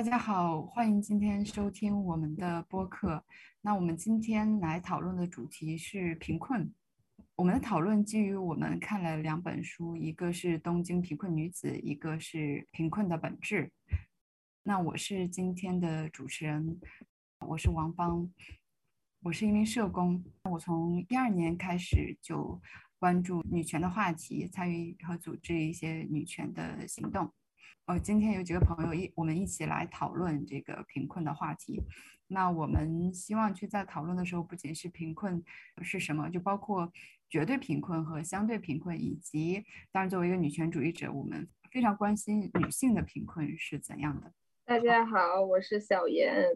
大家好，欢迎今天收听我们的播客。那我们今天来讨论的主题是贫困。我们的讨论基于我们看了两本书，一个是《东京贫困女子》，一个是《贫困的本质》。那我是今天的主持人，我是王芳，我是一名社工。我从一二年开始就关注女权的话题，参与和组织一些女权的行动。呃，今天有几个朋友一，我们一起来讨论这个贫困的话题。那我们希望去在讨论的时候，不仅是贫困是什么，就包括绝对贫困和相对贫困，以及当然作为一个女权主义者，我们非常关心女性的贫困是怎样的。大家好，我是小严，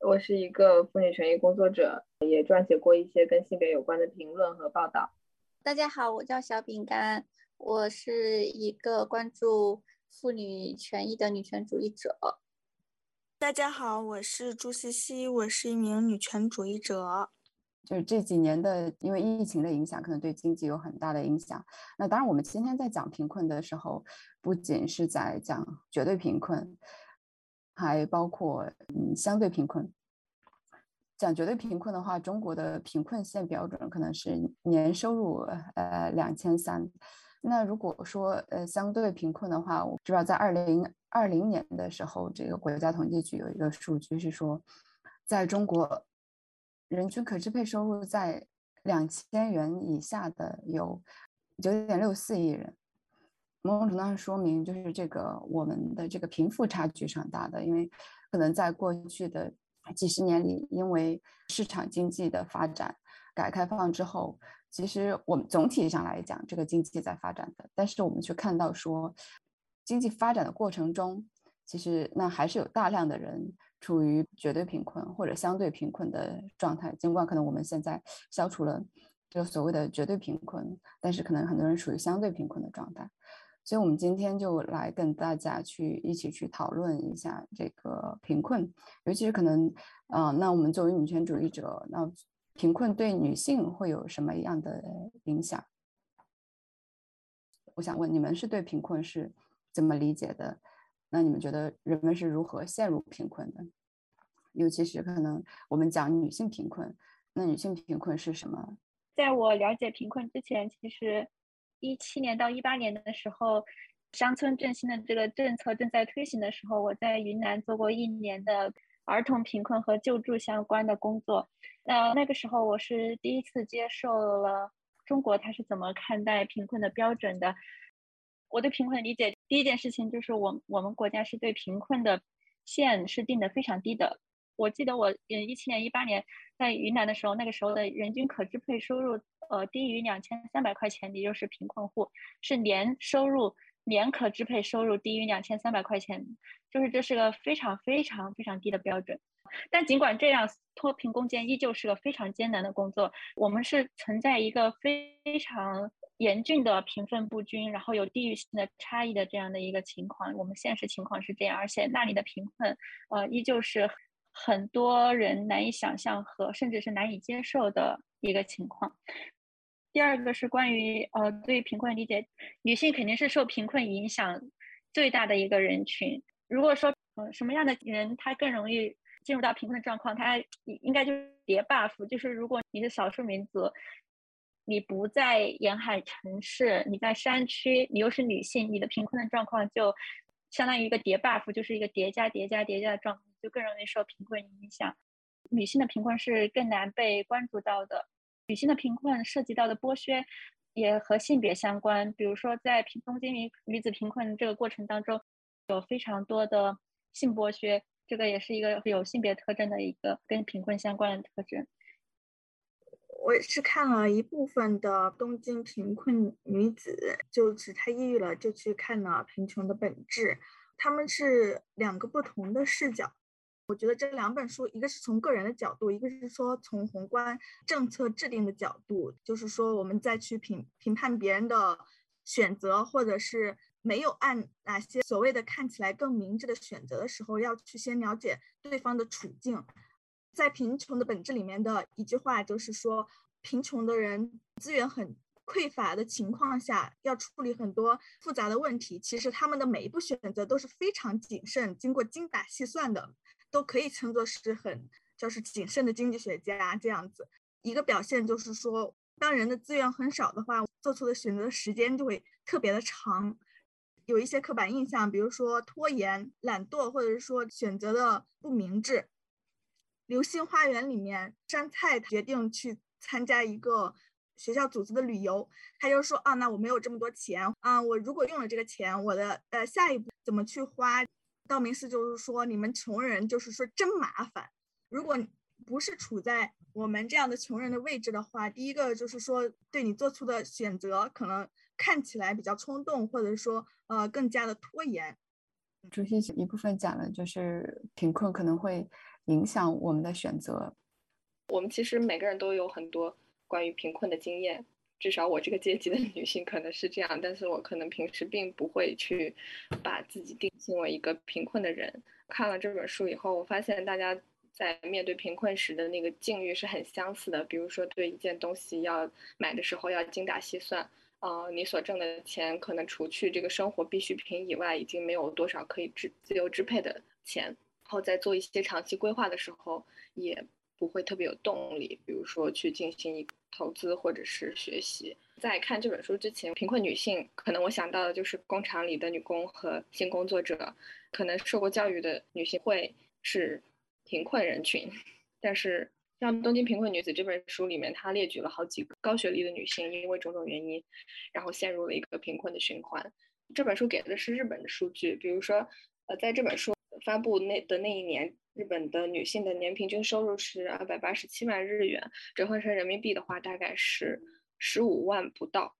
我是一个妇女权益工作者，也撰写过一些跟性别有关的评论和报道。大家好，我叫小饼干，我是一个关注。妇女权益的女权主义者。大家好，我是朱西西，我是一名女权主义者。就是这几年的，因为疫情的影响，可能对经济有很大的影响。那当然，我们今天在讲贫困的时候，不仅是在讲绝对贫困，还包括嗯相对贫困。讲绝对贫困的话，中国的贫困线标准可能是年收入呃两千三。那如果说呃相对贫困的话，我知道在二零二零年的时候，这个国家统计局有一个数据是说，在中国人均可支配收入在两千元以下的有九点六四亿人，某种程度上说明就是这个我们的这个贫富差距是很大的，因为可能在过去的几十年里，因为市场经济的发展，改革开放之后。其实我们总体上来讲，这个经济在发展的，但是我们却看到说，经济发展的过程中，其实那还是有大量的人处于绝对贫困或者相对贫困的状态。尽管可能我们现在消除了这个所谓的绝对贫困，但是可能很多人处于相对贫困的状态。所以，我们今天就来跟大家去一起去讨论一下这个贫困，尤其是可能，嗯，那我们作为女权主义者，那。贫困对女性会有什么样的影响？我想问你们是对贫困是怎么理解的？那你们觉得人们是如何陷入贫困的？尤其是可能我们讲女性贫困，那女性贫困是什么？在我了解贫困之前，其实一七年到一八年的时候，乡村振兴的这个政策正在推行的时候，我在云南做过一年的。儿童贫困和救助相关的工作，那那个时候我是第一次接受了中国他是怎么看待贫困的标准的。我对贫困的理解第一件事情就是我我们国家是对贫困的线是定的非常低的。我记得我嗯一七年一八年在云南的时候，那个时候的人均可支配收入呃低于两千三百块钱，也就是贫困户，是年收入。年可支配收入低于两千三百块钱，就是这是个非常非常非常低的标准。但尽管这样，脱贫攻坚依旧是个非常艰难的工作。我们是存在一个非常严峻的贫富不均，然后有地域性的差异的这样的一个情况。我们现实情况是这样，而且那里的贫困，呃，依旧是很多人难以想象和甚至是难以接受的一个情况。第二个是关于呃对贫困理解，女性肯定是受贫困影响最大的一个人群。如果说呃什么样的人她更容易进入到贫困的状况，她应该就叠 buff，就是如果你是少数民族，你不在沿海城市，你在山区，你又是女性，你的贫困的状况就相当于一个叠 buff，就是一个叠加叠加叠加的状，就更容易受贫困影响。女性的贫困是更难被关注到的。女性的贫困涉及到的剥削也和性别相关，比如说在贫东京女女子贫困这个过程当中，有非常多的性剥削，这个也是一个有性别特征的一个跟贫困相关的特征。我是看了一部分的东京贫困女子，就是她抑郁了，就去看了贫穷的本质，他们是两个不同的视角。我觉得这两本书，一个是从个人的角度，一个是说从宏观政策制定的角度，就是说我们在去评评判别人的选择，或者是没有按哪些所谓的看起来更明智的选择的时候，要去先了解对方的处境。在贫穷的本质里面的一句话就是说，贫穷的人资源很匮乏的情况下，要处理很多复杂的问题，其实他们的每一步选择都是非常谨慎、经过精打细算的，都可以称作是很就是谨慎的经济学家这样子。一个表现就是说，当人的资源很少的话，做出的选择时间就会特别的长。有一些刻板印象，比如说拖延、懒惰，或者是说选择的不明智。流星花园里面，山菜决定去参加一个学校组织的旅游，他就说啊，那我没有这么多钱啊，我如果用了这个钱，我的呃下一步怎么去花？道明寺就是说，你们穷人就是说真麻烦。如果不是处在我们这样的穷人的位置的话，第一个就是说，对你做出的选择可能看起来比较冲动，或者说呃更加的拖延。主席一部分讲了，就是贫困可能会影响我们的选择。我们其实每个人都有很多关于贫困的经验，至少我这个阶级的女性可能是这样，但是我可能平时并不会去把自己定性为一个贫困的人。看了这本书以后，我发现大家。在面对贫困时的那个境遇是很相似的，比如说对一件东西要买的时候要精打细算，呃，你所挣的钱可能除去这个生活必需品以外，已经没有多少可以支自由支配的钱，然后在做一些长期规划的时候，也不会特别有动力，比如说去进行一投资或者是学习。在看这本书之前，贫困女性可能我想到的就是工厂里的女工和性工作者，可能受过教育的女性会是。贫困人群，但是像《东京贫困女子》这本书里面，它列举了好几个高学历的女性，因为种种原因，然后陷入了一个贫困的循环。这本书给的是日本的数据，比如说，呃，在这本书发布那的那一年，日本的女性的年平均收入是二百八十七万日元，折合成人民币的话，大概是十五万不到。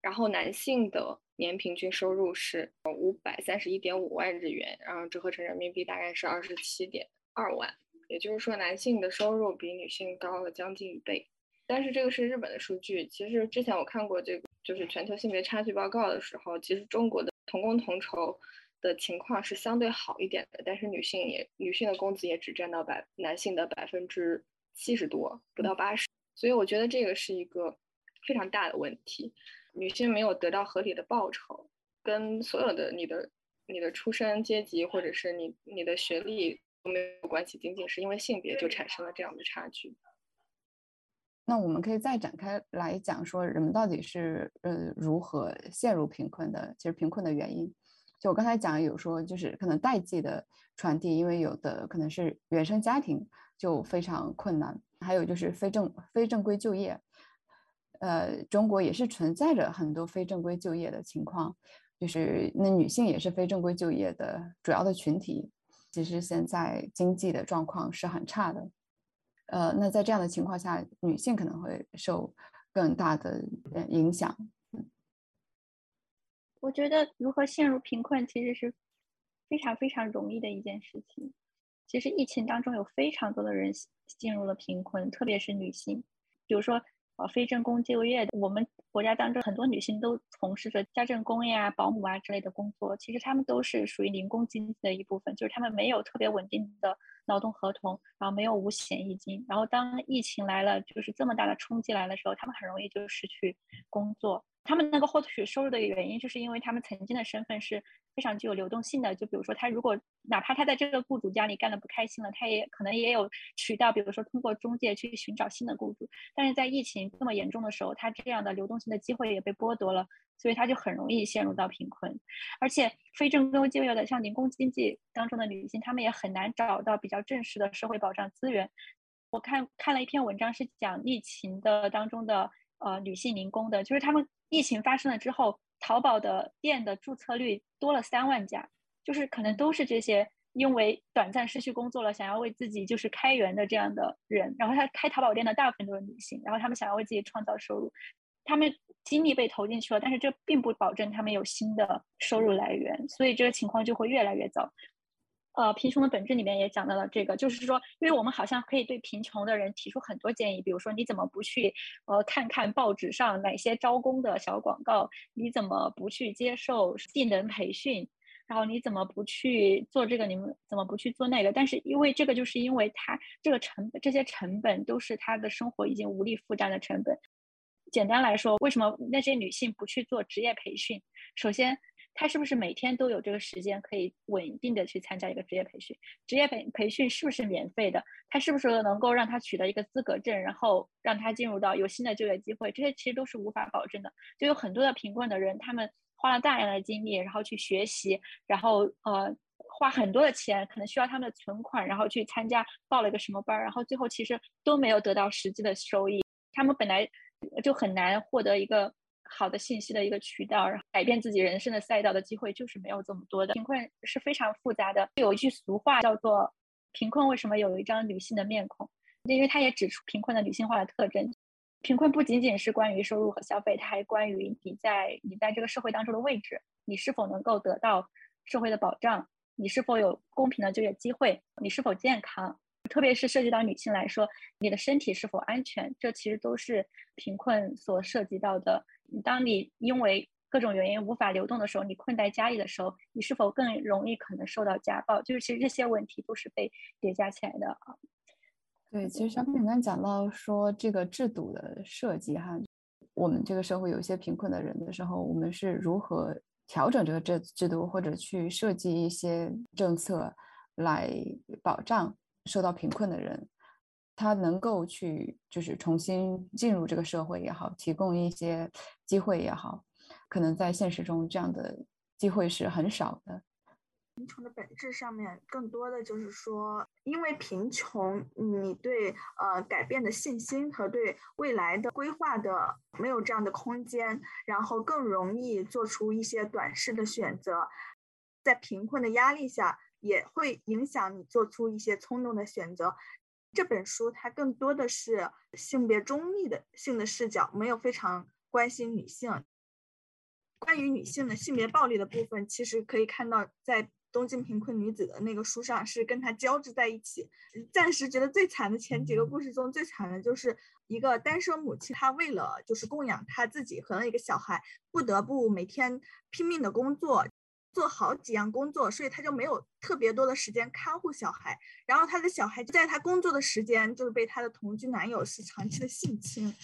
然后男性的年平均收入是五百三十一点五万日元，然后折合成人民币大概是二十七点。二万，也就是说，男性的收入比女性高了将近一倍。但是这个是日本的数据。其实之前我看过这个，就是全球性别差距报告的时候，其实中国的同工同酬的情况是相对好一点的。但是女性也，女性的工资也只占到百男性的百分之七十多，不到八十。所以我觉得这个是一个非常大的问题。女性没有得到合理的报酬，跟所有的你的、你的出身阶级或者是你、你的学历。没有关系，仅仅是因为性别就产生了这样的差距。那我们可以再展开来讲，说人们到底是呃如何陷入贫困的？其实贫困的原因，就我刚才讲有说，就是可能代际的传递，因为有的可能是原生家庭就非常困难，还有就是非正非正规就业。呃，中国也是存在着很多非正规就业的情况，就是那女性也是非正规就业的主要的群体。其实现在经济的状况是很差的，呃，那在这样的情况下，女性可能会受更大的影响。我觉得如何陷入贫困其实是非常非常容易的一件事情。其实疫情当中有非常多的人进入了贫困，特别是女性，比如说。呃，非正规就业，我们国家当中很多女性都从事着家政工呀、保姆啊之类的工作，其实她们都是属于零工经济的一部分，就是她们没有特别稳定的劳动合同，然后没有五险一金，然后当疫情来了，就是这么大的冲击来的时候，她们很容易就失去工作。他们能够获取收入的原因，就是因为他们曾经的身份是非常具有流动性的。就比如说，他如果哪怕他在这个雇主家里干的不开心了，他也可能也有渠道，比如说通过中介去寻找新的雇主。但是在疫情这么严重的时候，他这样的流动性的机会也被剥夺了，所以他就很容易陷入到贫困。而且非正规就业的，像零工经济当中的女性，她们也很难找到比较正式的社会保障资源。我看看了一篇文章，是讲疫情的当中的呃女性零工的，就是她们。疫情发生了之后，淘宝的店的注册率多了三万家，就是可能都是这些因为短暂失去工作了，想要为自己就是开源的这样的人。然后他开淘宝店的大部分都是女性，然后他们想要为自己创造收入，他们精力被投进去了，但是这并不保证他们有新的收入来源，所以这个情况就会越来越糟。呃，贫穷的本质里面也讲到了这个，就是说，因为我们好像可以对贫穷的人提出很多建议，比如说你怎么不去呃看看报纸上哪些招工的小广告，你怎么不去接受技能培训，然后你怎么不去做这个，你们怎么不去做那个？但是因为这个，就是因为他这个成，这些成本都是他的生活已经无力负担的成本。简单来说，为什么那些女性不去做职业培训？首先，他是不是每天都有这个时间可以稳定的去参加一个职业培训？职业培培训是不是免费的？他是不是能够让他取得一个资格证，然后让他进入到有新的就业机会？这些其实都是无法保证的。就有很多的贫困的人，他们花了大量的精力，然后去学习，然后呃花很多的钱，可能需要他们的存款，然后去参加报了一个什么班，然后最后其实都没有得到实际的收益。他们本来。就很难获得一个好的信息的一个渠道，然后改变自己人生的赛道的机会就是没有这么多的。贫困是非常复杂的，有一句俗话叫做“贫困为什么有一张女性的面孔”，因为它也指出贫困的女性化的特征。贫困不仅仅是关于收入和消费，它还关于你在你在这个社会当中的位置，你是否能够得到社会的保障，你是否有公平的就业机会，你是否健康。特别是涉及到女性来说，你的身体是否安全，这其实都是贫困所涉及到的。当你因为各种原因无法流动的时候，你困在家里的时候，你是否更容易可能受到家暴？就是其实这些问题都是被叠加起来的啊。对，其实小品刚刚讲到说这个制度的设计哈，我们这个社会有一些贫困的人的时候，我们是如何调整这个制制度，或者去设计一些政策来保障？受到贫困的人，他能够去就是重新进入这个社会也好，提供一些机会也好，可能在现实中这样的机会是很少的。贫穷的本质上面，更多的就是说，因为贫穷，你对呃改变的信心和对未来的规划的没有这样的空间，然后更容易做出一些短视的选择，在贫困的压力下。也会影响你做出一些冲动的选择。这本书它更多的是性别中立的性的视角，没有非常关心女性。关于女性的性别暴力的部分，其实可以看到在《东京贫困女子》的那个书上是跟它交织在一起。暂时觉得最惨的前几个故事中，最惨的就是一个单身母亲，她为了就是供养她自己和一个小孩，不得不每天拼命的工作。做好几样工作，所以他就没有特别多的时间看护小孩。然后他的小孩就在他工作的时间，就是被他的同居男友是长期的性侵。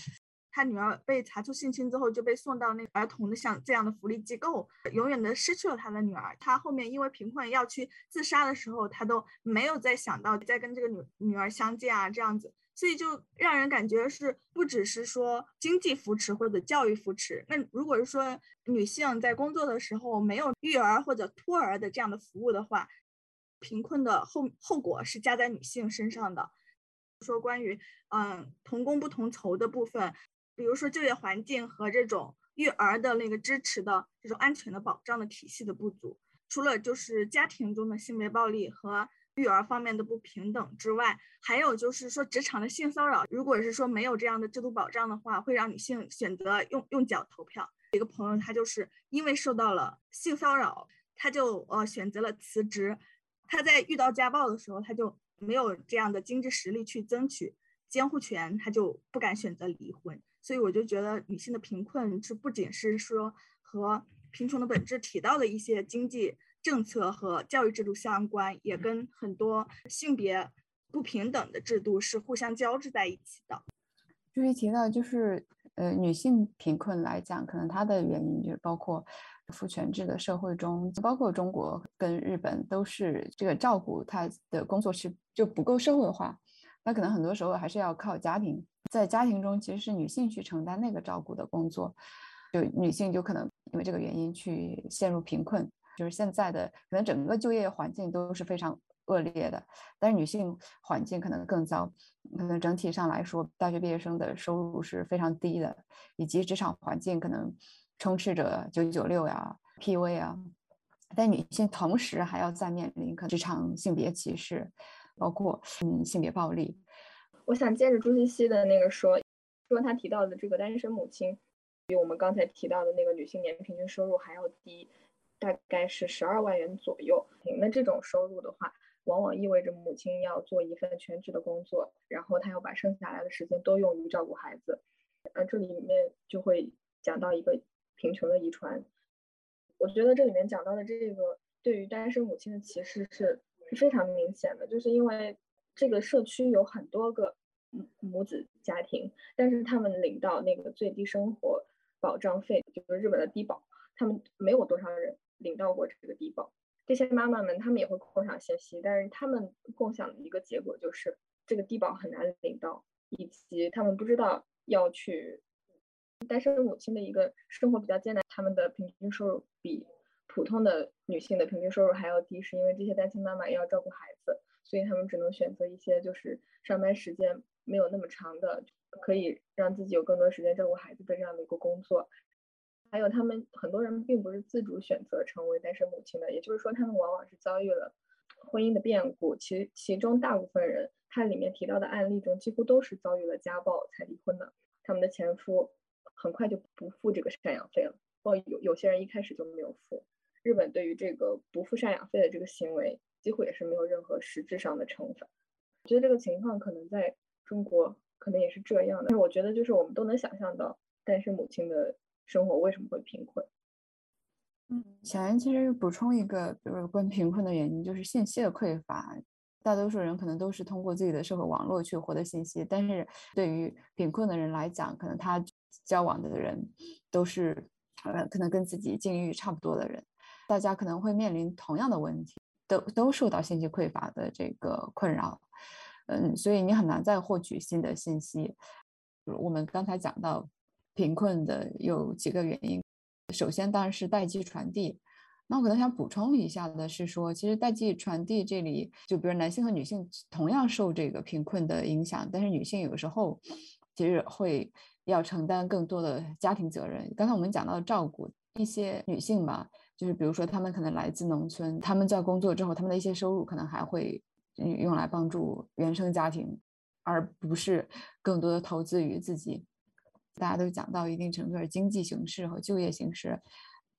他女儿被查出性侵之后，就被送到那儿童的像这样的福利机构，永远的失去了他的女儿。他后面因为贫困要去自杀的时候，他都没有再想到再跟这个女女儿相见啊，这样子。所以就让人感觉是不只是说经济扶持或者教育扶持，那如果是说女性在工作的时候没有育儿或者托儿的这样的服务的话，贫困的后后果是加在女性身上的。说关于嗯同工不同酬的部分，比如说就业环境和这种育儿的那个支持的这种安全的保障的体系的不足，除了就是家庭中的性别暴力和。育儿方面的不平等之外，还有就是说职场的性骚扰。如果是说没有这样的制度保障的话，会让女性选择用用脚投票。一个朋友，他就是因为受到了性骚扰，他就呃选择了辞职。他在遇到家暴的时候，他就没有这样的经济实力去争取监护权，他就不敢选择离婚。所以我就觉得女性的贫困是不仅是说和贫穷的本质提到的一些经济。政策和教育制度相关，也跟很多性别不平等的制度是互相交织在一起的。注意提到，就是呃，女性贫困来讲，可能它的原因就是包括父权制的社会中，包括中国跟日本都是这个照顾她的工作是就不够社会化，那可能很多时候还是要靠家庭，在家庭中其实是女性去承担那个照顾的工作，就女性就可能因为这个原因去陷入贫困。就是现在的可能整个就业环境都是非常恶劣的，但是女性环境可能更糟。可能整体上来说，大学毕业生的收入是非常低的，以及职场环境可能充斥着九九六呀、PUA 啊。但女性同时还要再面临可职场性别歧视，包括嗯性别暴力。我想接着朱西西的那个说，说他提到的这个单身母亲，比我们刚才提到的那个女性年平均收入还要低。大概是十二万元左右。那这种收入的话，往往意味着母亲要做一份全职的工作，然后她要把剩下来的时间都用于照顾孩子。呃，这里面就会讲到一个贫穷的遗传。我觉得这里面讲到的这个对于单身母亲的歧视是非常明显的，就是因为这个社区有很多个母母子家庭，但是他们领到那个最低生活保障费，就是日本的低保，他们没有多少人领到过这个低保。这些妈妈们，她们也会共享信息，但是她们共享的一个结果就是，这个低保很难领到，以及她们不知道要去。单身母亲的一个生活比较艰难，他们的平均收入比普通的女性的平均收入还要低，是因为这些单亲妈妈要照顾孩子，所以他们只能选择一些就是上班时间没有那么长的，可以让自己有更多时间照顾孩子的这样的一个工作。还有他们很多人并不是自主选择成为单身母亲的，也就是说他们往往是遭遇了婚姻的变故。其其中大部分人，他里面提到的案例中几乎都是遭遇了家暴才离婚的。他们的前夫很快就不付这个赡养费了，或有有些人一开始就没有付。日本对于这个不付赡养费的这个行为，几乎也是没有任何实质上的惩罚。我觉得这个情况可能在中国可能也是这样的，但是我觉得就是我们都能想象到单身母亲的。生活为什么会贫困？嗯，小严其实补充一个，比如关于贫困的原因，就是信息的匮乏。大多数人可能都是通过自己的社会网络去获得信息，但是对于贫困的人来讲，可能他交往的人都是呃，可能跟自己境遇差不多的人，大家可能会面临同样的问题，都都受到信息匮乏的这个困扰。嗯，所以你很难再获取新的信息。我们刚才讲到。贫困的有几个原因，首先当然是代际传递。那我可能想补充一下的是说，其实代际传递这里，就比如男性和女性同样受这个贫困的影响，但是女性有时候其实会要承担更多的家庭责任。刚才我们讲到照顾一些女性吧，就是比如说她们可能来自农村，她们在工作之后，她们的一些收入可能还会用来帮助原生家庭，而不是更多的投资于自己。大家都讲到一定程度，经济形势和就业形势，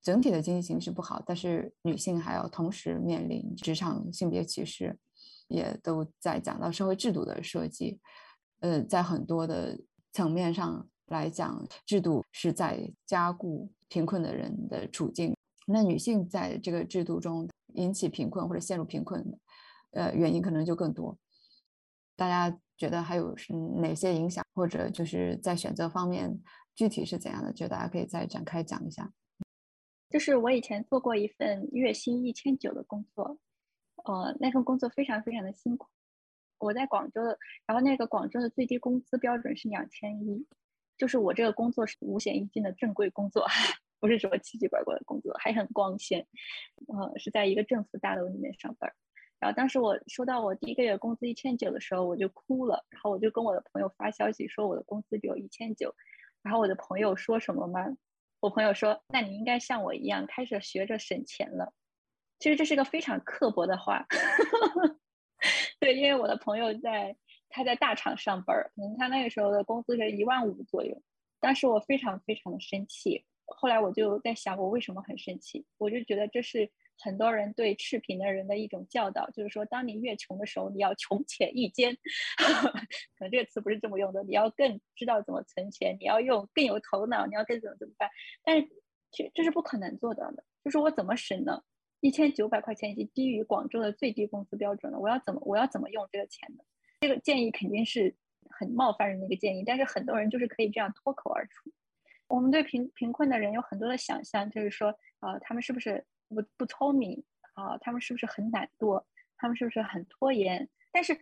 整体的经济形势不好，但是女性还要同时面临职场性别歧视，也都在讲到社会制度的设计。呃，在很多的层面上来讲，制度是在加固贫困的人的处境。那女性在这个制度中引起贫困或者陷入贫困，呃，原因可能就更多。大家。觉得还有是哪些影响，或者就是在选择方面具体是怎样的？觉得大家可以再展开讲一下。就是我以前做过一份月薪一千九的工作，呃，那份工作非常非常的辛苦。我在广州的，然后那个广州的最低工资标准是两千一，就是我这个工作是五险一金的正规工作，不是什么奇奇怪怪的工作，还很光鲜。呃，是在一个政府大楼里面上班。然后当时我收到我第一个月工资一千九的时候，我就哭了。然后我就跟我的朋友发消息说我的工资只有一千九。然后我的朋友说什么吗？我朋友说：“那你应该像我一样开始学着省钱了。”其实这是个非常刻薄的话。对，因为我的朋友在他在大厂上班，可能他那个时候的工资是一万五左右。当时我非常非常的生气。后来我就在想，我为什么很生气？我就觉得这是。很多人对赤贫的人的一种教导，就是说，当你越穷的时候，你要穷且益坚。可能这个词不是这么用的，你要更知道怎么存钱，你要用更有头脑，你要更怎么怎么办。但是，这这是不可能做到的。就是我怎么省呢？一千九百块钱已经低于广州的最低工资标准了。我要怎么我要怎么用这个钱呢？这个建议肯定是很冒犯人的一个建议，但是很多人就是可以这样脱口而出。我们对贫贫困的人有很多的想象，就是说，呃，他们是不是？不不聪明啊，他们是不是很懒惰？他们是不是很拖延？但是，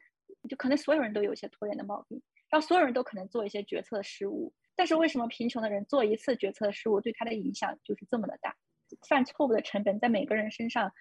就可能所有人都有一些拖延的毛病，然后所有人都可能做一些决策失误。但是为什么贫穷的人做一次决策失误，对他的影响就是这么的大？犯错误的成本在每个人身上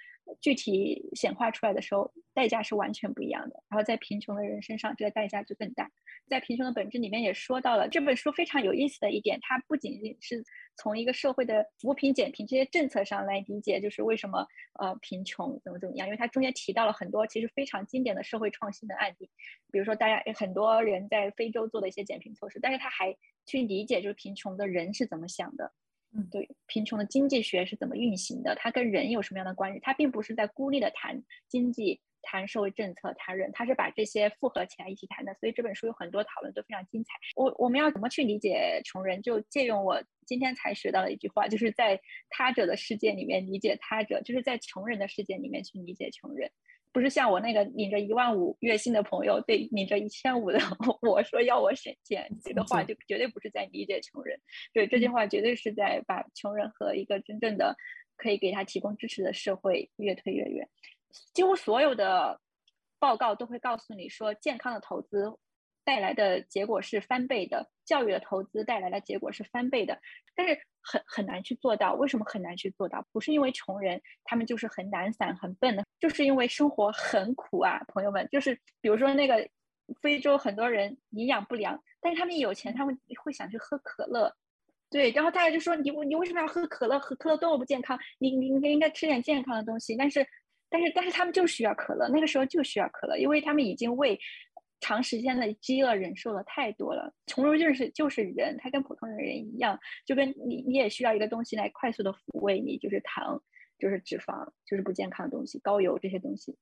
具体显化出来的时候，代价是完全不一样的。然后在贫穷的人身上，这个代价就更大。在贫穷的本质里面也说到了这本书非常有意思的一点，它不仅仅是从一个社会的扶贫减贫这些政策上来理解，就是为什么呃贫穷怎么怎么样，因为它中间提到了很多其实非常经典的社会创新的案例，比如说大家很多人在非洲做的一些减贫措施，但是他还去理解就是贫穷的人是怎么想的。嗯，对，贫穷的经济学是怎么运行的？它跟人有什么样的关系？它并不是在孤立的谈经济、谈社会政策、谈人，它是把这些复合起来一起谈的。所以这本书有很多讨论都非常精彩。我我们要怎么去理解穷人？就借用我今天才学到的一句话，就是在他者的世界里面理解他者，就是在穷人的世界里面去理解穷人。不是像我那个领着一万五月薪的朋友对领着一千五的 我说要我省钱，这个话就绝对不是在理解穷人。对这句话绝对是在把穷人和一个真正的可以给他提供支持的社会越推越远。几乎所有的报告都会告诉你说，健康的投资。带来的结果是翻倍的，教育的投资带来的结果是翻倍的，但是很很难去做到。为什么很难去做到？不是因为穷人他们就是很懒散、很笨的，就是因为生活很苦啊，朋友们。就是比如说那个非洲很多人营养不良，但是他们有钱，他们会想去喝可乐，对，然后大家就说你你为什么要喝可乐？喝可乐多么不健康，你你应该应该吃点健康的东西。但是但是但是他们就需要可乐，那个时候就需要可乐，因为他们已经为。长时间的饥饿忍受的太多了，穷人就是就是人，他跟普通人一样，就跟你你也需要一个东西来快速的抚慰你，就是糖，就是脂肪，就是不健康的东西，高油这些东西。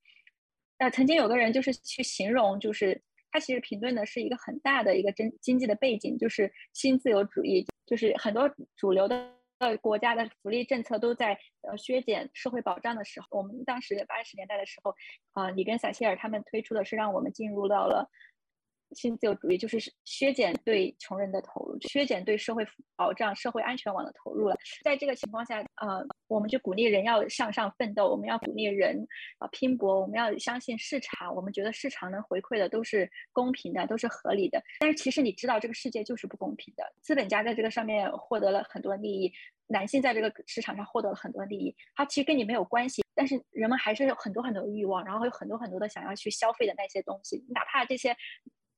那曾经有个人就是去形容，就是他其实评论的是一个很大的一个经经济的背景，就是新自由主义，就是很多主流的。呃，国家的福利政策都在呃削减社会保障的时候，我们当时八十年代的时候，啊，里根、撒切尔他们推出的是让我们进入到了。新自由主义就是削减对穷人的投入，削减对社会保障、社会安全网的投入了。在这个情况下，呃，我们就鼓励人要向上奋斗，我们要鼓励人啊拼搏，我们要相信市场，我们觉得市场能回馈的都是公平的，都是合理的。但是其实你知道，这个世界就是不公平的。资本家在这个上面获得了很多利益，男性在这个市场上获得了很多利益，它其实跟你没有关系。但是人们还是有很多很多欲望，然后有很多很多的想要去消费的那些东西，哪怕这些。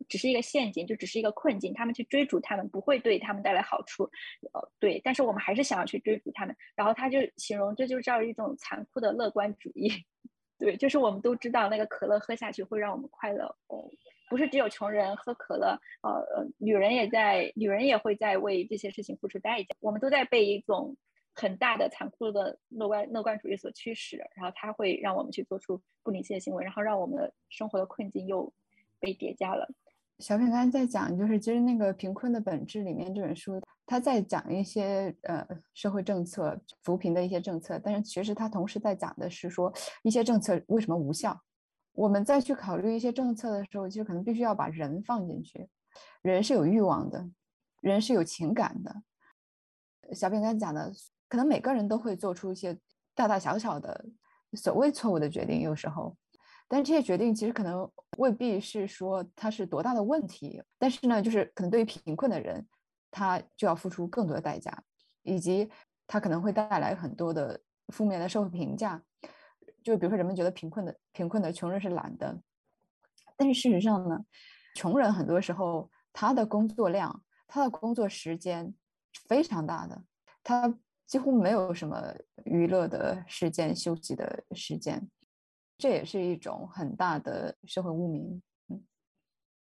只是一个陷阱，就只是一个困境。他们去追逐他们，不会对他们带来好处。呃，对，但是我们还是想要去追逐他们。然后他就形容这就叫一种残酷的乐观主义。对，就是我们都知道那个可乐喝下去会让我们快乐。哦，不是只有穷人喝可乐，呃呃，女人也在，女人也会在为这些事情付出代价。我们都在被一种很大的残酷的乐观乐观主义所驱使，然后它会让我们去做出不理性的行为，然后让我们的生活的困境又被叠加了。小品刚才在讲，就是其实那个贫困的本质里面这本书，他在讲一些呃社会政策扶贫的一些政策，但是其实他同时在讲的是说一些政策为什么无效。我们再去考虑一些政策的时候，其实可能必须要把人放进去，人是有欲望的，人是有情感的。小品刚才讲的，可能每个人都会做出一些大大小小的所谓错误的决定，有时候。但这些决定其实可能未必是说它是多大的问题，但是呢，就是可能对于贫困的人，他就要付出更多的代价，以及他可能会带来很多的负面的社会评价。就比如说，人们觉得贫困的贫困的穷人是懒的，但是事实上呢，穷人很多时候他的工作量、他的工作时间非常大的，他几乎没有什么娱乐的时间、休息的时间。这也是一种很大的社会污名。嗯，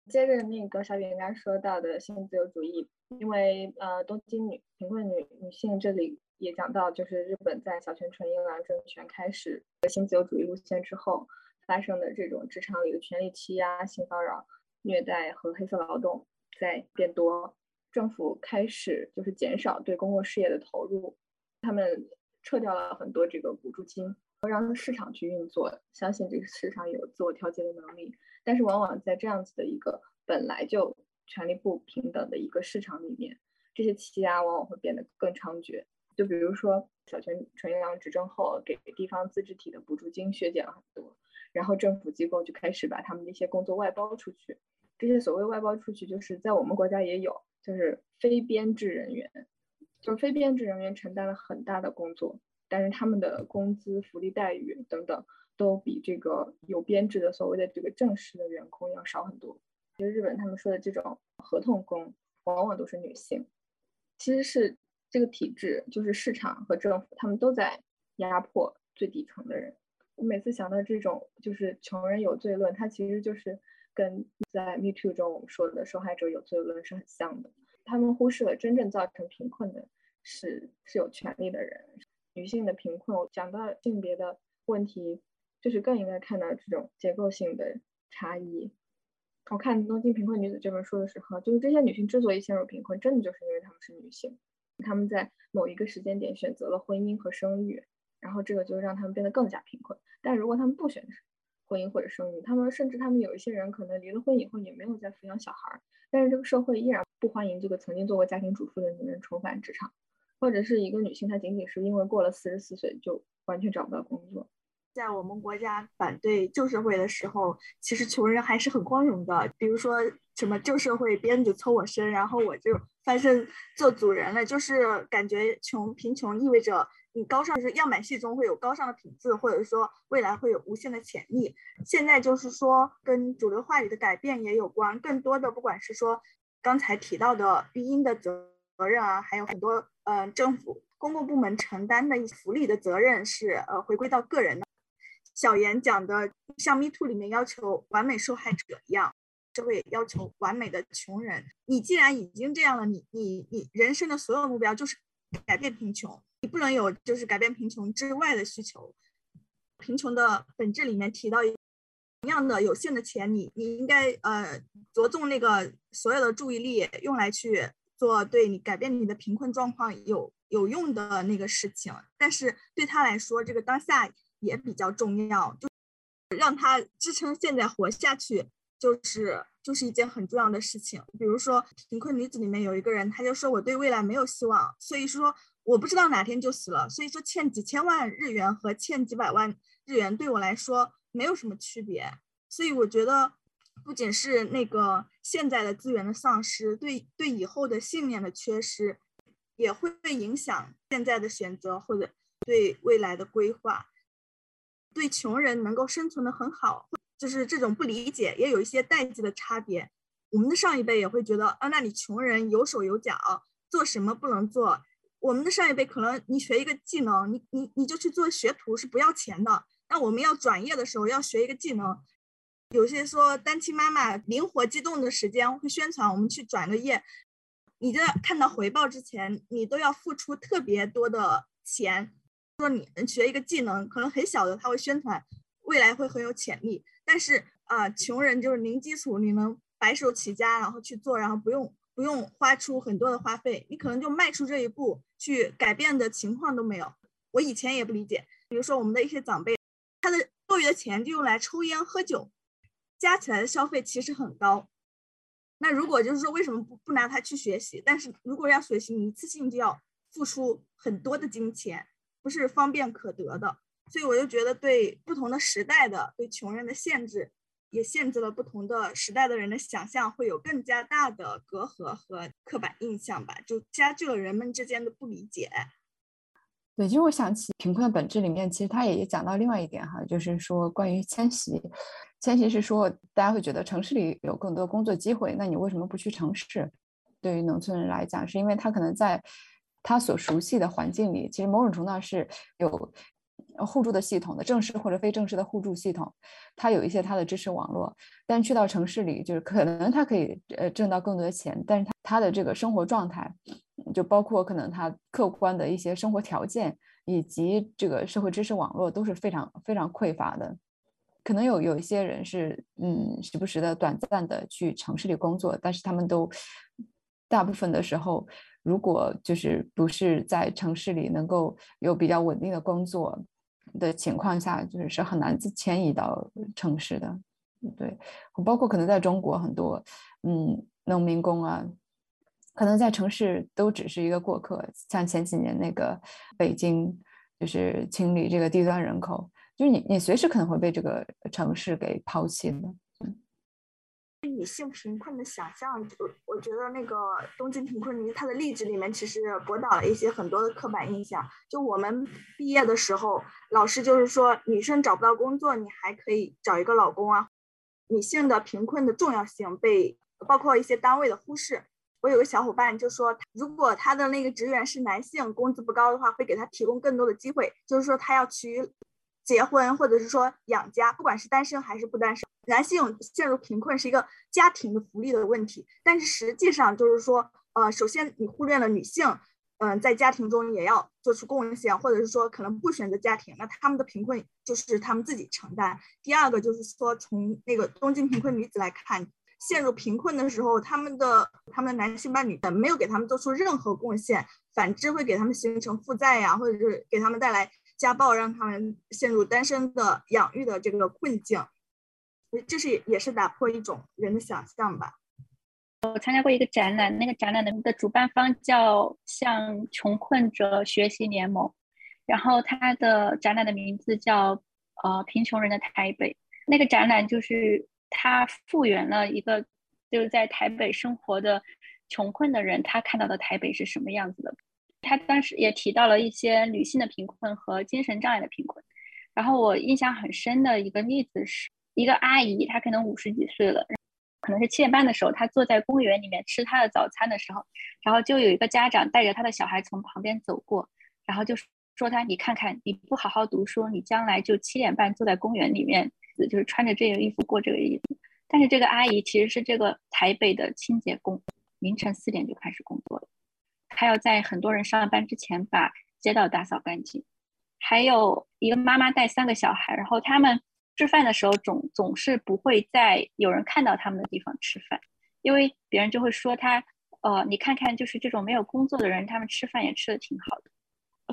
接着那个小饼刚说到的新自由主义，因为呃，东京女贫困女女性这里也讲到，就是日本在小泉纯一郎政权开始新自由主义路线之后发生的这种职场里的权力欺压、性骚扰、虐待和黑色劳动在变多，政府开始就是减少对公共事业的投入，他们撤掉了很多这个补助金。让市场去运作，相信这个市场有自我调节的能力。但是，往往在这样子的一个本来就权力不平等的一个市场里面，这些欺压往往会变得更猖獗。就比如说，小泉纯一郎执政后，给地方自治体的补助金削减了很多，然后政府机构就开始把他们的一些工作外包出去。这些所谓外包出去，就是在我们国家也有，就是非编制人员，就是非编制人员承担了很大的工作。但是他们的工资、福利待遇等等，都比这个有编制的所谓的这个正式的员工要少很多。其实日本他们说的这种合同工，往往都是女性。其实是这个体制，就是市场和政府，他们都在压迫最底层的人。我每次想到这种就是穷人有罪论，它其实就是跟在 Me Too 中我们说的受害者有罪论是很像的。他们忽视了真正造成贫困的是是有权利的人。女性的贫困，讲到性别的问题，就是更应该看到这种结构性的差异。我看《东京贫困女子》这本书的时候，就是这些女性之所以陷入贫困，真的就是因为她们是女性，她们在某一个时间点选择了婚姻和生育，然后这个就让她们变得更加贫困。但如果她们不选择婚姻或者生育，她们甚至她们有一些人可能离了婚以后也没有再抚养小孩儿，但是这个社会依然不欢迎这个曾经做过家庭主妇的女人重返职场，或者是一个女性，她仅仅是因为过了四十四岁就完全找不到工作。在我们国家反对旧社会的时候，其实穷人还是很光荣的。比如说什么旧社会鞭子抽我身，然后我就翻身做主人了。就是感觉穷贫穷意味着你高尚，就是样板戏中会有高尚的品质，或者说未来会有无限的潜力。现在就是说跟主流话语的改变也有关，更多的不管是说刚才提到的育婴的责责任啊，还有很多嗯政府公共部门承担的福利的责任是呃回归到个人的。小严讲的像《Me Too》里面要求完美受害者一样，社会要求完美的穷人。你既然已经这样了，你你你人生的所有目标就是改变贫穷，你不能有就是改变贫穷之外的需求。贫穷的本质里面提到一样的有限的钱，你你应该呃着重那个所有的注意力用来去做对你改变你的贫困状况有有用的那个事情。但是对他来说，这个当下。也比较重要，就让他支撑现在活下去，就是就是一件很重要的事情。比如说，贫困女子里面有一个人，他就说我对未来没有希望，所以说我不知道哪天就死了。所以说欠几千万日元和欠几百万日元对我来说没有什么区别。所以我觉得，不仅是那个现在的资源的丧失，对对以后的信念的缺失，也会影响现在的选择或者对未来的规划。对穷人能够生存的很好，就是这种不理解，也有一些代际的差别。我们的上一辈也会觉得，啊，那你穷人有手有脚，做什么不能做？我们的上一辈可能你学一个技能，你你你就去做学徒是不要钱的。那我们要转业的时候要学一个技能，有些说单亲妈妈灵活机动的时间会宣传我们去转个业，你在看到回报之前，你都要付出特别多的钱。说你学一个技能，可能很小的，他会宣传未来会很有潜力。但是啊，穷人就是零基础，你能白手起家，然后去做，然后不用不用花出很多的花费，你可能就迈出这一步去改变的情况都没有。我以前也不理解，比如说我们的一些长辈，他的多余的钱就用来抽烟喝酒，加起来的消费其实很高。那如果就是说为什么不不拿它去学习？但是如果要学习，你一次性就要付出很多的金钱。不是方便可得的，所以我就觉得对不同的时代的对穷人的限制，也限制了不同的时代的人的想象，会有更加大的隔阂和刻板印象吧，就加剧了人们之间的不理解。对，其实我想起贫困的本质里面，其实他也讲到另外一点哈，就是说关于迁徙，迁徙是说大家会觉得城市里有更多工作机会，那你为什么不去城市？对于农村人来讲，是因为他可能在。他所熟悉的环境里，其实某种程度上是有互助的系统的，正式或者非正式的互助系统。他有一些他的支持网络，但去到城市里，就是可能他可以呃挣到更多的钱，但是他他的这个生活状态，就包括可能他客观的一些生活条件以及这个社会支持网络都是非常非常匮乏的。可能有有一些人是嗯时不时的短暂的去城市里工作，但是他们都大部分的时候。如果就是不是在城市里能够有比较稳定的工作的情况下，就是是很难迁移到城市的。对，包括可能在中国很多，嗯，农民工啊，可能在城市都只是一个过客。像前几年那个北京，就是清理这个低端人口，就是你你随时可能会被这个城市给抛弃的。女性贫困的想象，我我觉得那个东京贫困女她的例子里面，其实驳倒了一些很多的刻板印象。就我们毕业的时候，老师就是说，女生找不到工作，你还可以找一个老公啊。女性的贫困的重要性被包括一些单位的忽视。我有个小伙伴就说，如果他的那个职员是男性，工资不高的话，会给他提供更多的机会，就是说他要去。结婚或者是说养家，不管是单身还是不单身，男性陷入贫困是一个家庭的福利的问题。但是实际上就是说，呃，首先你忽略了女性，嗯，在家庭中也要做出贡献，或者是说可能不选择家庭，那他们的贫困就是他们自己承担。第二个就是说，从那个东京贫困女子来看，陷入贫困的时候，他们的他们的男性伴侣没有给他们做出任何贡献，反之会给他们形成负债呀，或者是给他们带来。家暴让他们陷入单身的养育的这个困境，这是也是打破一种人的想象吧。我参加过一个展览，那个展览的的主办方叫向穷困者学习联盟，然后它的展览的名字叫呃贫穷人的台北。那个展览就是他复原了一个就是在台北生活的穷困的人，他看到的台北是什么样子的。他当时也提到了一些女性的贫困和精神障碍的贫困。然后我印象很深的一个例子是一个阿姨，她可能五十几岁了。可能是七点半的时候，他坐在公园里面吃他的早餐的时候，然后就有一个家长带着他的小孩从旁边走过，然后就说他：“你看看，你不好好读书，你将来就七点半坐在公园里面，就是穿着这个衣服过这个日子。”但是这个阿姨其实是这个台北的清洁工，凌晨四点就开始工作了，她要在很多人上班之前把街道打扫干净。还有一个妈妈带三个小孩，然后他们。吃饭的时候总总是不会在有人看到他们的地方吃饭，因为别人就会说他，呃，你看看就是这种没有工作的人，他们吃饭也吃的挺好的，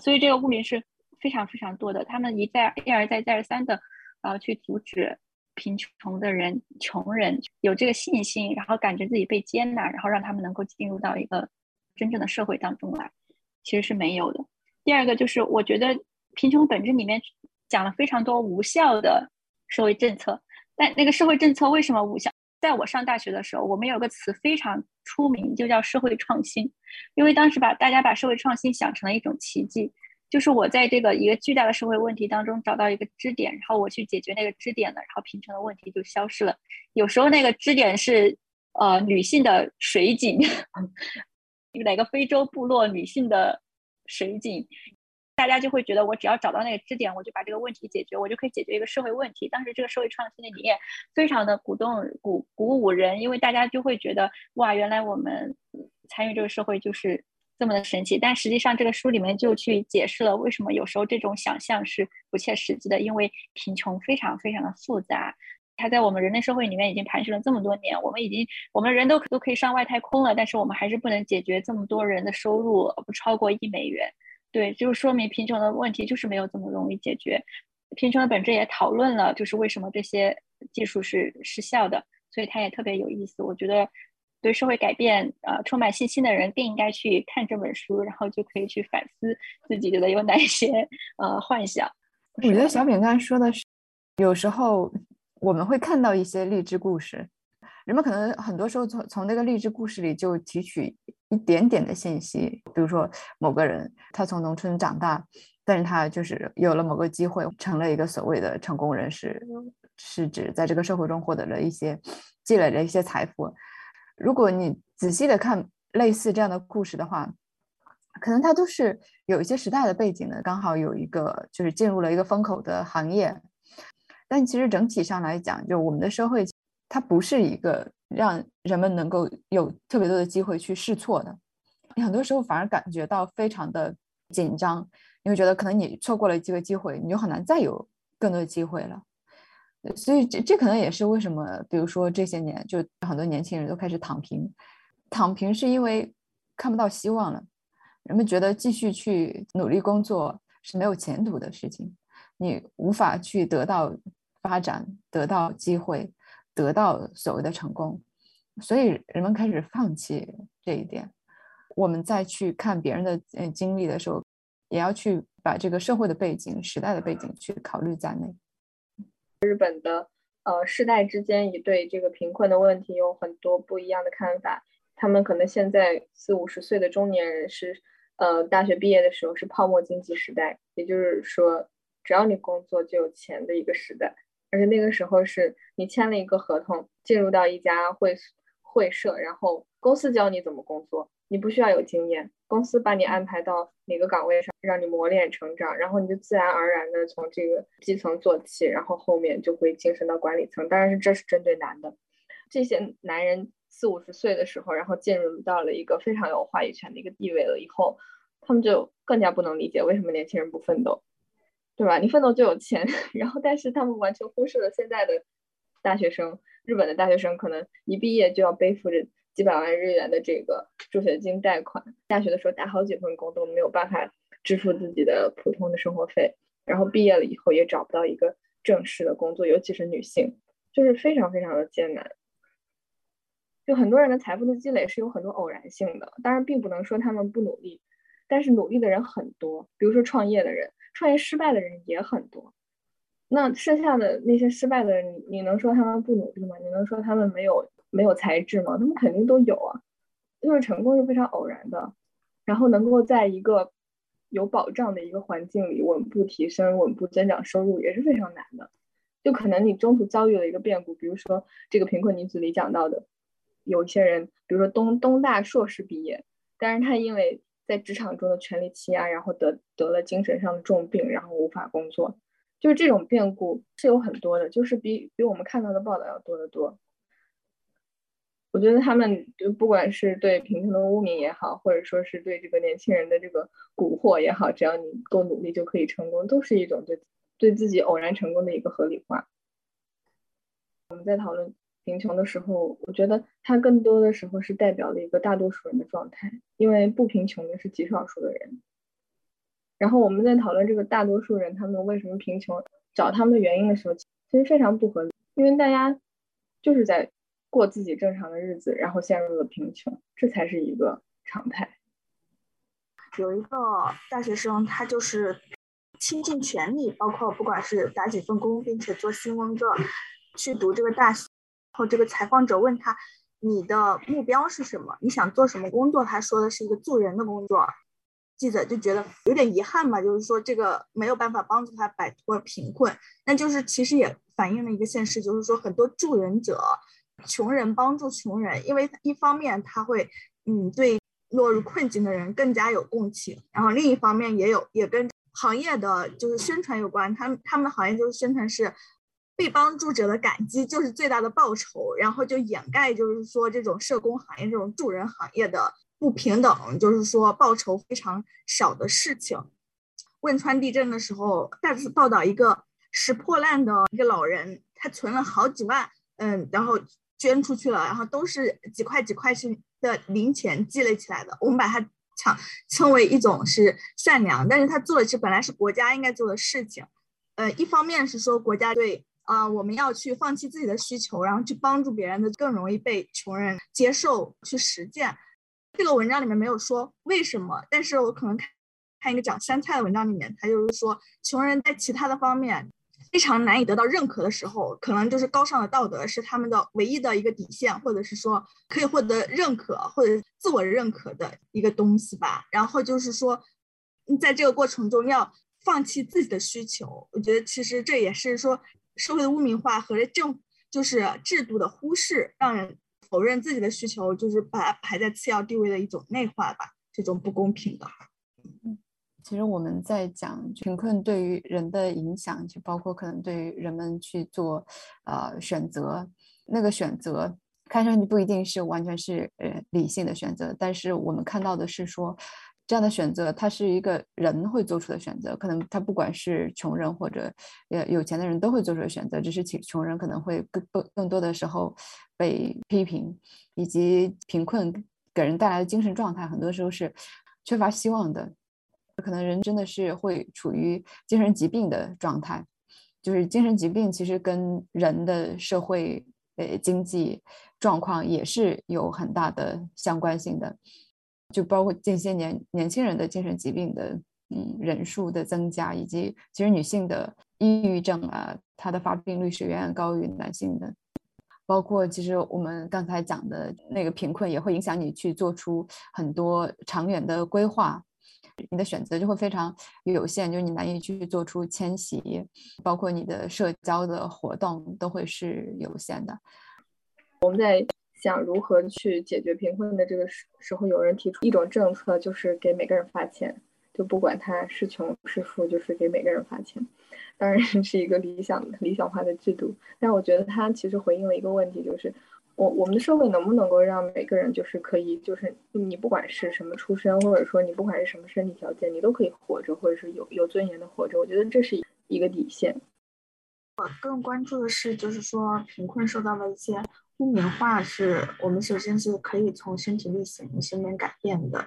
所以这个污名是非常非常多的。他们一再一而再再而三的，然后，去阻止贫穷的人、穷人有这个信心，然后感觉自己被接纳，然后让他们能够进入到一个真正的社会当中来，其实是没有的。第二个就是我觉得贫穷本质里面讲了非常多无效的。社会政策，但那个社会政策为什么无效？在我上大学的时候，我们有个词非常出名，就叫社会创新。因为当时把大家把社会创新想成了一种奇迹，就是我在这个一个巨大的社会问题当中找到一个支点，然后我去解决那个支点了，然后贫穷的问题就消失了。有时候那个支点是呃女性的水井，哪个非洲部落女性的水井。大家就会觉得，我只要找到那个支点，我就把这个问题解决，我就可以解决一个社会问题。当时这个社会创新的理念非常的鼓动、鼓鼓舞人，因为大家就会觉得，哇，原来我们参与这个社会就是这么的神奇。但实际上，这个书里面就去解释了为什么有时候这种想象是不切实际的，因为贫穷非常非常的复杂，它在我们人类社会里面已经盘旋了这么多年，我们已经我们人都都可以上外太空了，但是我们还是不能解决这么多人的收入不超过一美元。对，就是说明贫穷的问题就是没有这么容易解决。贫穷的本质也讨论了，就是为什么这些技术是失效的，所以它也特别有意思。我觉得对社会改变呃充满信心的人更应该去看这本书，然后就可以去反思自己觉得有哪些呃幻想。我觉得小饼干说的是，有时候我们会看到一些励志故事。人们可能很多时候从从那个励志故事里就提取一点点的信息，比如说某个人他从农村长大，但是他就是有了某个机会，成了一个所谓的成功人士，是指在这个社会中获得了一些积累了一些财富。如果你仔细的看类似这样的故事的话，可能它都是有一些时代的背景的，刚好有一个就是进入了一个风口的行业，但其实整体上来讲，就我们的社会。它不是一个让人们能够有特别多的机会去试错的，你很多时候反而感觉到非常的紧张，你会觉得可能你错过了这个机会，你就很难再有更多的机会了。所以这这可能也是为什么，比如说这些年就很多年轻人都开始躺平，躺平是因为看不到希望了，人们觉得继续去努力工作是没有前途的事情，你无法去得到发展，得到机会。得到所谓的成功，所以人们开始放弃这一点。我们再去看别人的经历的时候，也要去把这个社会的背景、时代的背景去考虑在内。日本的呃世代之间也对这个贫困的问题有很多不一样的看法。他们可能现在四五十岁的中年人是呃大学毕业的时候是泡沫经济时代，也就是说只要你工作就有钱的一个时代。而且那个时候是你签了一个合同，进入到一家会会社，然后公司教你怎么工作，你不需要有经验，公司把你安排到哪个岗位上，让你磨练成长，然后你就自然而然的从这个基层做起，然后后面就会晋升到管理层。当然是这是针对男的，这些男人四五十岁的时候，然后进入到了一个非常有话语权的一个地位了以后，他们就更加不能理解为什么年轻人不奋斗。对吧？你奋斗就有钱，然后但是他们完全忽视了现在的大学生，日本的大学生可能一毕业就要背负着几百万日元的这个助学金贷款，大学的时候打好几份工都没有办法支付自己的普通的生活费，然后毕业了以后也找不到一个正式的工作，尤其是女性，就是非常非常的艰难。就很多人的财富的积累是有很多偶然性的，当然并不能说他们不努力，但是努力的人很多，比如说创业的人，创业失败的人也很多。那剩下的那些失败的人，你能说他们不努力吗？你能说他们没有没有才智吗？他们肯定都有啊。因为成功是非常偶然的，然后能够在一个有保障的一个环境里稳步提升、稳步增长收入也是非常难的。就可能你中途遭遇了一个变故，比如说这个贫困女子里讲到的。有一些人，比如说东东大硕士毕业，但是他因为在职场中的权力欺压，然后得得了精神上的重病，然后无法工作，就是这种变故是有很多的，就是比比我们看到的报道要多得多。我觉得他们就不管是对贫穷的污名也好，或者说是对这个年轻人的这个蛊惑也好，只要你够努力就可以成功，都是一种对对自己偶然成功的一个合理化。我们在讨论。贫穷的时候，我觉得它更多的时候是代表了一个大多数人的状态，因为不贫穷的是极少数的人。然后我们在讨论这个大多数人他们为什么贫穷，找他们的原因的时候，其实非常不合理，因为大家就是在过自己正常的日子，然后陷入了贫穷，这才是一个常态。有一个大学生，他就是倾尽全力，包括不管是打几份工，并且做新工作，去读这个大学。后这个采访者问他：“你的目标是什么？你想做什么工作？”他说的是一个助人的工作。记者就觉得有点遗憾吧，就是说这个没有办法帮助他摆脱贫困。那就是其实也反映了一个现实，就是说很多助人者，穷人帮助穷人，因为一方面他会嗯对落入困境的人更加有共情，然后另一方面也有也跟行业的就是宣传有关。他们他们的行业就是宣传是。被帮助者的感激就是最大的报酬，然后就掩盖，就是说这种社工行业、这种助人行业的不平等，就是说报酬非常少的事情。汶川地震的时候，再次报道一个拾破烂的一个老人，他存了好几万，嗯，然后捐出去了，然后都是几块几块钱的零钱积累起来的。我们把它称称为一种是善良，但是他做的是本来是国家应该做的事情。呃，一方面是说国家对。啊，我们要去放弃自己的需求，然后去帮助别人的，更容易被穷人接受去实践。这个文章里面没有说为什么，但是我可能看看一个讲山菜的文章里面，他就是说，穷人在其他的方面非常难以得到认可的时候，可能就是高尚的道德是他们的唯一的一个底线，或者是说可以获得认可或者自我认可的一个东西吧。然后就是说，在这个过程中要放弃自己的需求，我觉得其实这也是说。社会的污名化和政就是制度的忽视，让人否认自己的需求，就是把它排在次要地位的一种内化吧，这种不公平的。嗯，其实我们在讲贫困对于人的影响，就包括可能对于人们去做呃选择，那个选择看上去不一定是完全是呃理性的选择，但是我们看到的是说。这样的选择，它是一个人会做出的选择。可能他不管是穷人或者呃有钱的人都会做出选择，只是穷穷人可能会更更更多的时候被批评，以及贫困给人带来的精神状态，很多时候是缺乏希望的。可能人真的是会处于精神疾病的状态，就是精神疾病其实跟人的社会呃经济状况也是有很大的相关性的。就包括近些年年轻人的精神疾病的嗯人数的增加，以及其实女性的抑郁症啊，它的发病率是远远高于男性的。包括其实我们刚才讲的那个贫困，也会影响你去做出很多长远的规划，你的选择就会非常有限，就是你难以去做出迁徙，包括你的社交的活动都会是有限的。我们在。想如何去解决贫困的这个时时候，有人提出一种政策，就是给每个人发钱，就不管他是穷是富，就是给每个人发钱。当然是一个理想理想化的制度，但我觉得他其实回应了一个问题，就是我我们的社会能不能够让每个人就是可以，就是你不管是什么出身，或者说你不管是什么身体条件，你都可以活着，或者是有有尊严的活着。我觉得这是一个底线。我更关注的是，就是说贫困受到了一些。污名化是我们首先是可以从身体力行身边改变的。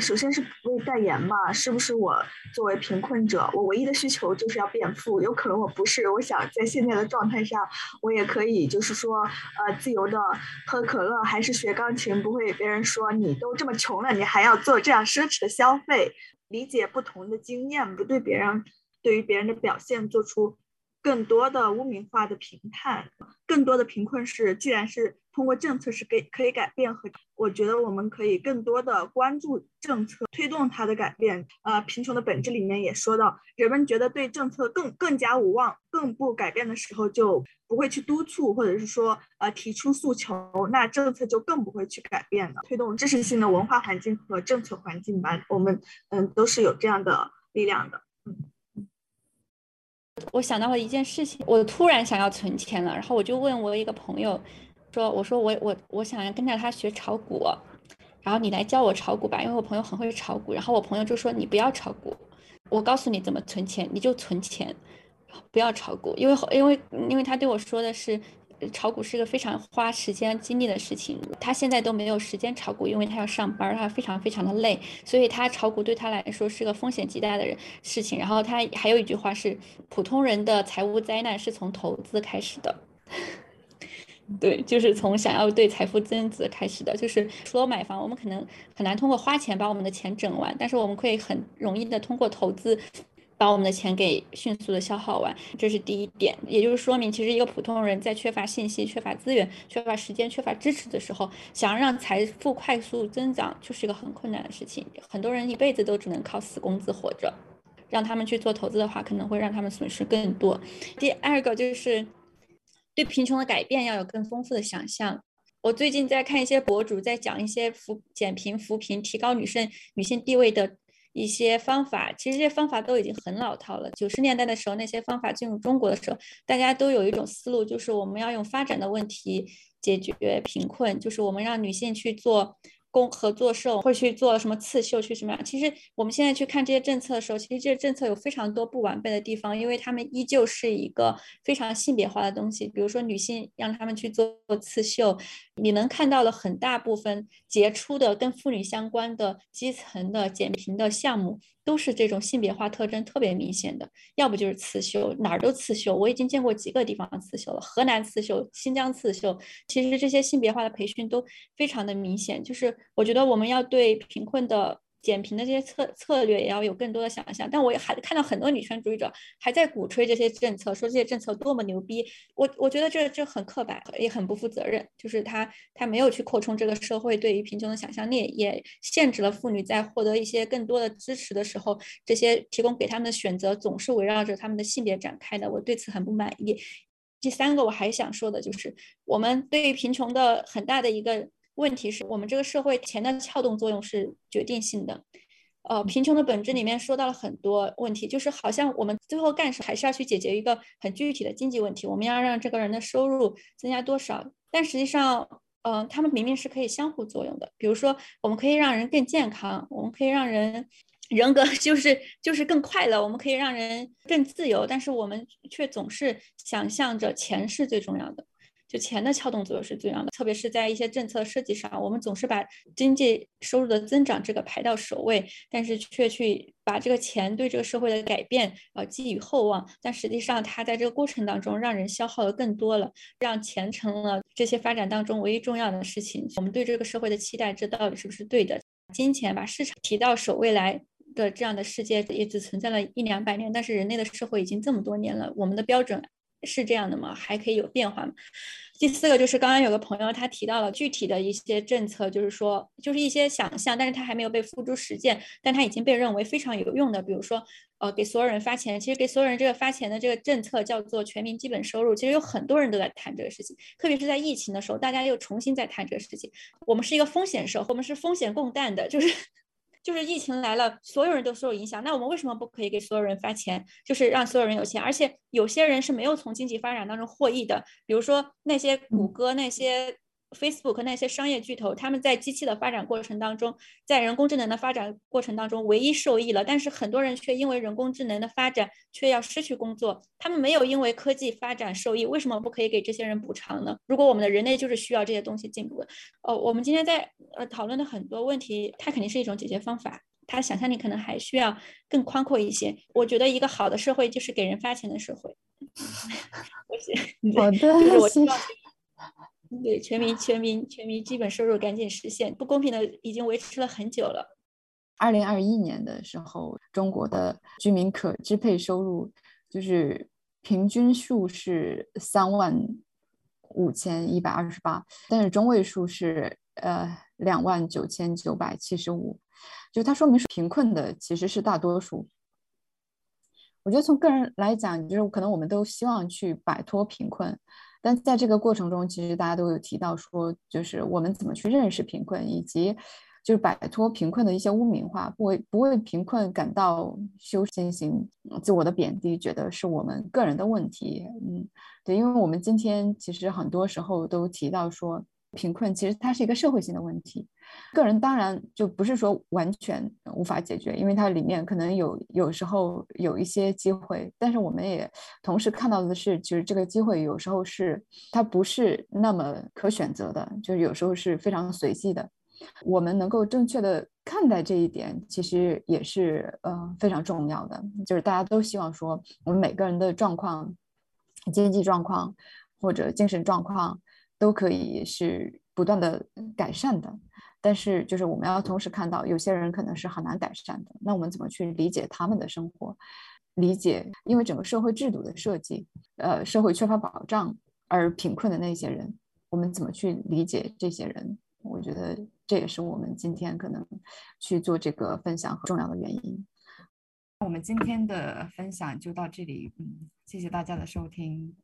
首先是不为代言嘛，是不是我作为贫困者，我唯一的需求就是要变富？有可能我不是，我想在现在的状态下，我也可以就是说，呃，自由的喝可乐，还是学钢琴，不会别人说你都这么穷了，你还要做这样奢侈的消费。理解不同的经验，不对别人对于别人的表现做出。更多的污名化的评判，更多的贫困是，既然是通过政策是给可以改变和，我觉得我们可以更多的关注政策，推动它的改变。呃，贫穷的本质里面也说到，人们觉得对政策更更加无望，更不改变的时候，就不会去督促或者是说呃提出诉求，那政策就更不会去改变了。推动支持性的文化环境和政策环境吧，我们嗯都是有这样的力量的。嗯我想到了一件事情，我突然想要存钱了，然后我就问我一个朋友，说：“我说我我我想要跟着他学炒股，然后你来教我炒股吧，因为我朋友很会炒股。”然后我朋友就说：“你不要炒股，我告诉你怎么存钱，你就存钱，不要炒股，因为因为因为他对我说的是。”炒股是一个非常花时间精力的事情，他现在都没有时间炒股，因为他要上班，他非常非常的累，所以他炒股对他来说是个风险极大的人事情。然后他还有一句话是：普通人的财务灾难是从投资开始的，对，就是从想要对财富增值开始的。就是除了买房，我们可能很难通过花钱把我们的钱整完，但是我们可以很容易的通过投资。把我们的钱给迅速的消耗完，这是第一点，也就是说明，其实一个普通人在缺乏信息、缺乏资源、缺乏时间、缺乏支持的时候，想要让财富快速增长，就是一个很困难的事情。很多人一辈子都只能靠死工资活着，让他们去做投资的话，可能会让他们损失更多。第二个就是对贫穷的改变要有更丰富的想象。我最近在看一些博主在讲一些扶减贫、扶贫、提高女生女性地位的。一些方法，其实这些方法都已经很老套了。九十年代的时候，那些方法进入中国的时候，大家都有一种思路，就是我们要用发展的问题解决贫困，就是我们让女性去做。工合作社会去做什么刺绣，去什么样？其实我们现在去看这些政策的时候，其实这些政策有非常多不完备的地方，因为他们依旧是一个非常性别化的东西。比如说女性让他们去做刺绣，你能看到了很大部分杰出的跟妇女相关的基层的减贫的项目。都是这种性别化特征特别明显的，要不就是刺绣，哪儿都刺绣。我已经见过几个地方刺绣了，河南刺绣、新疆刺绣。其实这些性别化的培训都非常的明显，就是我觉得我们要对贫困的。减贫的这些策策略也要有更多的想象，但我也还看到很多女权主义者还在鼓吹这些政策，说这些政策多么牛逼。我我觉得这这很刻板，也很不负责任。就是他他没有去扩充这个社会对于贫穷的想象力，也限制了妇女在获得一些更多的支持的时候，这些提供给他们的选择总是围绕着他们的性别展开的。我对此很不满意。第三个我还想说的就是，我们对于贫穷的很大的一个。问题是我们这个社会钱的撬动作用是决定性的，呃，贫穷的本质里面说到了很多问题，就是好像我们最后干什还是要去解决一个很具体的经济问题，我们要让这个人的收入增加多少？但实际上，嗯，他们明明是可以相互作用的。比如说，我们可以让人更健康，我们可以让人人格 就是就是更快乐，我们可以让人更自由，但是我们却总是想象着钱是最重要的。就钱的撬动作用是最重要的，特别是在一些政策设计上，我们总是把经济收入的增长这个排到首位，但是却去把这个钱对这个社会的改变呃寄予厚望，但实际上它在这个过程当中让人消耗的更多了，让钱成了这些发展当中唯一重要的事情。我们对这个社会的期待，这到底是不是对的？金钱把市场提到首位来的这样的世界也只存在了一两百年，但是人类的社会已经这么多年了，我们的标准。是这样的吗？还可以有变化吗？第四个就是刚刚有个朋友他提到了具体的一些政策，就是说就是一些想象，但是他还没有被付诸实践，但他已经被认为非常有用的，比如说呃给所有人发钱，其实给所有人这个发钱的这个政策叫做全民基本收入，其实有很多人都在谈这个事情，特别是在疫情的时候，大家又重新在谈这个事情。我们是一个风险社会，我们是风险共担的，就是。就是疫情来了，所有人都受影响。那我们为什么不可以给所有人发钱？就是让所有人有钱，而且有些人是没有从经济发展当中获益的。比如说那些谷歌、那些 Facebook 那些商业巨头，他们在机器的发展过程当中，在人工智能的发展过程当中唯一受益了，但是很多人却因为人工智能的发展却要失去工作。他们没有因为科技发展受益，为什么不可以给这些人补偿呢？如果我们的人类就是需要这些东西进步的，哦，我们今天在呃讨论的很多问题，它肯定是一种解决方法，它想象力可能还需要更宽阔一些。我觉得一个好的社会就是给人发钱的社会。好的，就是我希望。对，全民全民全民基本收入赶紧实现，不公平的已经维持了很久了。二零二一年的时候，中国的居民可支配收入就是平均数是三万五千一百二十八，但是中位数是呃两万九千九百七十五，就它说明是贫困的其实是大多数。我觉得从个人来讲，就是可能我们都希望去摆脱贫困。但在这个过程中，其实大家都有提到说，就是我们怎么去认识贫困，以及就是摆脱贫困的一些污名化，不为不为贫困感到羞进行自我的贬低，觉得是我们个人的问题。嗯，对，因为我们今天其实很多时候都提到说。贫困其实它是一个社会性的问题，个人当然就不是说完全无法解决，因为它里面可能有有时候有一些机会，但是我们也同时看到的是，其实这个机会有时候是它不是那么可选择的，就是有时候是非常随机的。我们能够正确的看待这一点，其实也是呃非常重要的。就是大家都希望说，我们每个人的状况、经济状况或者精神状况。都可以是不断的改善的，但是就是我们要同时看到，有些人可能是很难改善的。那我们怎么去理解他们的生活？理解，因为整个社会制度的设计，呃，社会缺乏保障而贫困的那些人，我们怎么去理解这些人？我觉得这也是我们今天可能去做这个分享很重要的原因。我们今天的分享就到这里，嗯，谢谢大家的收听。